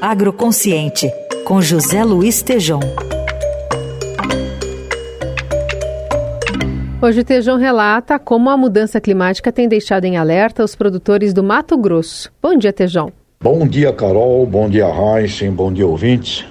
Agroconsciente, com José Luiz Tejom. Hoje o Tejão relata como a mudança climática tem deixado em alerta os produtores do Mato Grosso. Bom dia, Tejão. Bom dia, Carol. Bom dia, Heisen. Bom dia, ouvintes.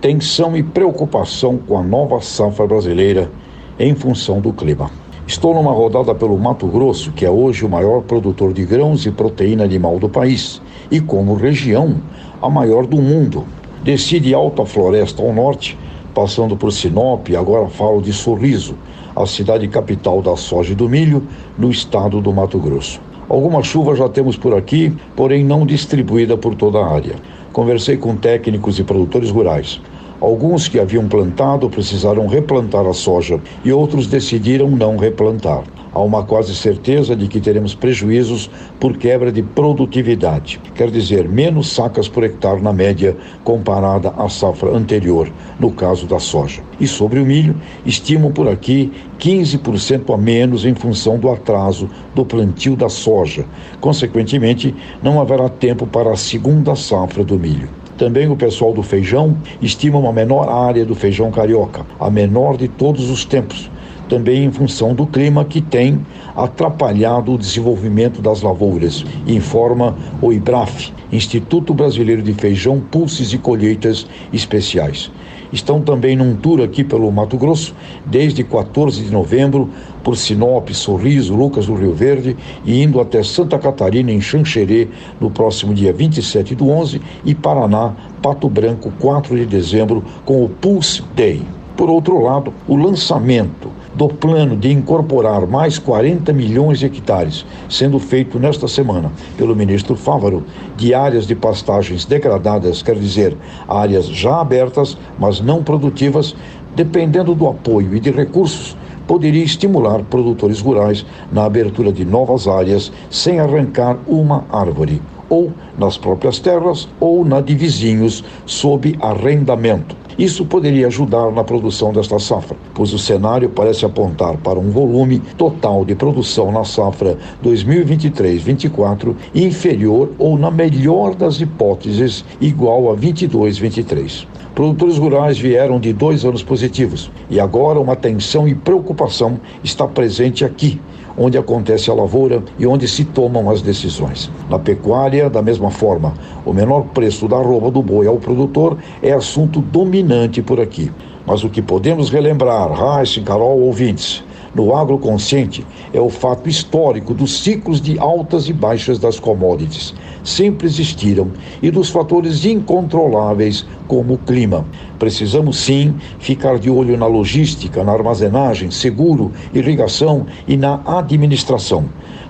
Tensão e preocupação com a nova safra brasileira em função do clima. Estou numa rodada pelo Mato Grosso, que é hoje o maior produtor de grãos e proteína animal do país, e como região, a maior do mundo. Desci de Alta Floresta ao norte, passando por Sinop, agora falo de Sorriso, a cidade capital da soja e do milho, no estado do Mato Grosso. Alguma chuva já temos por aqui, porém não distribuída por toda a área. Conversei com técnicos e produtores rurais. Alguns que haviam plantado precisaram replantar a soja e outros decidiram não replantar há uma quase certeza de que teremos prejuízos por quebra de produtividade, quer dizer, menos sacas por hectare na média comparada à safra anterior, no caso da soja. E sobre o milho, estimam por aqui 15% a menos em função do atraso do plantio da soja. Consequentemente, não haverá tempo para a segunda safra do milho. Também o pessoal do feijão estima uma menor área do feijão carioca, a menor de todos os tempos, também em função do clima que tem atrapalhado o desenvolvimento das lavouras, informa o IBRAF, Instituto Brasileiro de Feijão, Pulses e Colheitas Especiais. Estão também num tour aqui pelo Mato Grosso, desde 14 de novembro, por Sinop, Sorriso, Lucas do Rio Verde e indo até Santa Catarina, em Xanxerê, no próximo dia 27 do 11, e Paraná, Pato Branco, 4 de dezembro, com o Pulse Day. Por outro lado, o lançamento do plano de incorporar mais 40 milhões de hectares, sendo feito nesta semana pelo ministro Fávaro, de áreas de pastagens degradadas, quer dizer, áreas já abertas, mas não produtivas, dependendo do apoio e de recursos, poderia estimular produtores rurais na abertura de novas áreas sem arrancar uma árvore, ou nas próprias terras ou na de vizinhos, sob arrendamento. Isso poderia ajudar na produção desta safra, pois o cenário parece apontar para um volume total de produção na safra 2023-24 inferior ou, na melhor das hipóteses, igual a 22-23. Produtores rurais vieram de dois anos positivos e agora uma tensão e preocupação está presente aqui, onde acontece a lavoura e onde se tomam as decisões. Na pecuária, da mesma forma, o menor preço da roupa do boi ao produtor é assunto dominante por aqui. Mas o que podemos relembrar, Raíssa, Carol, ouvintes, no agroconsciente é o fato histórico dos ciclos de altas e baixas das commodities. Sempre existiram e dos fatores incontroláveis como o clima. Precisamos sim ficar de olho na logística, na armazenagem, seguro, irrigação e na administração,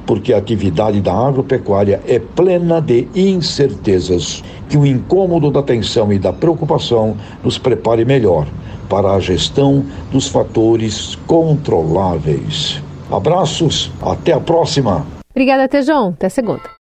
porque a atividade da agropecuária é plena de incertezas. Que o incômodo da tensão e da preocupação nos prepare melhor para a gestão dos fatores controláveis. Abraços, até a próxima. Obrigada, Tejão. Até segunda.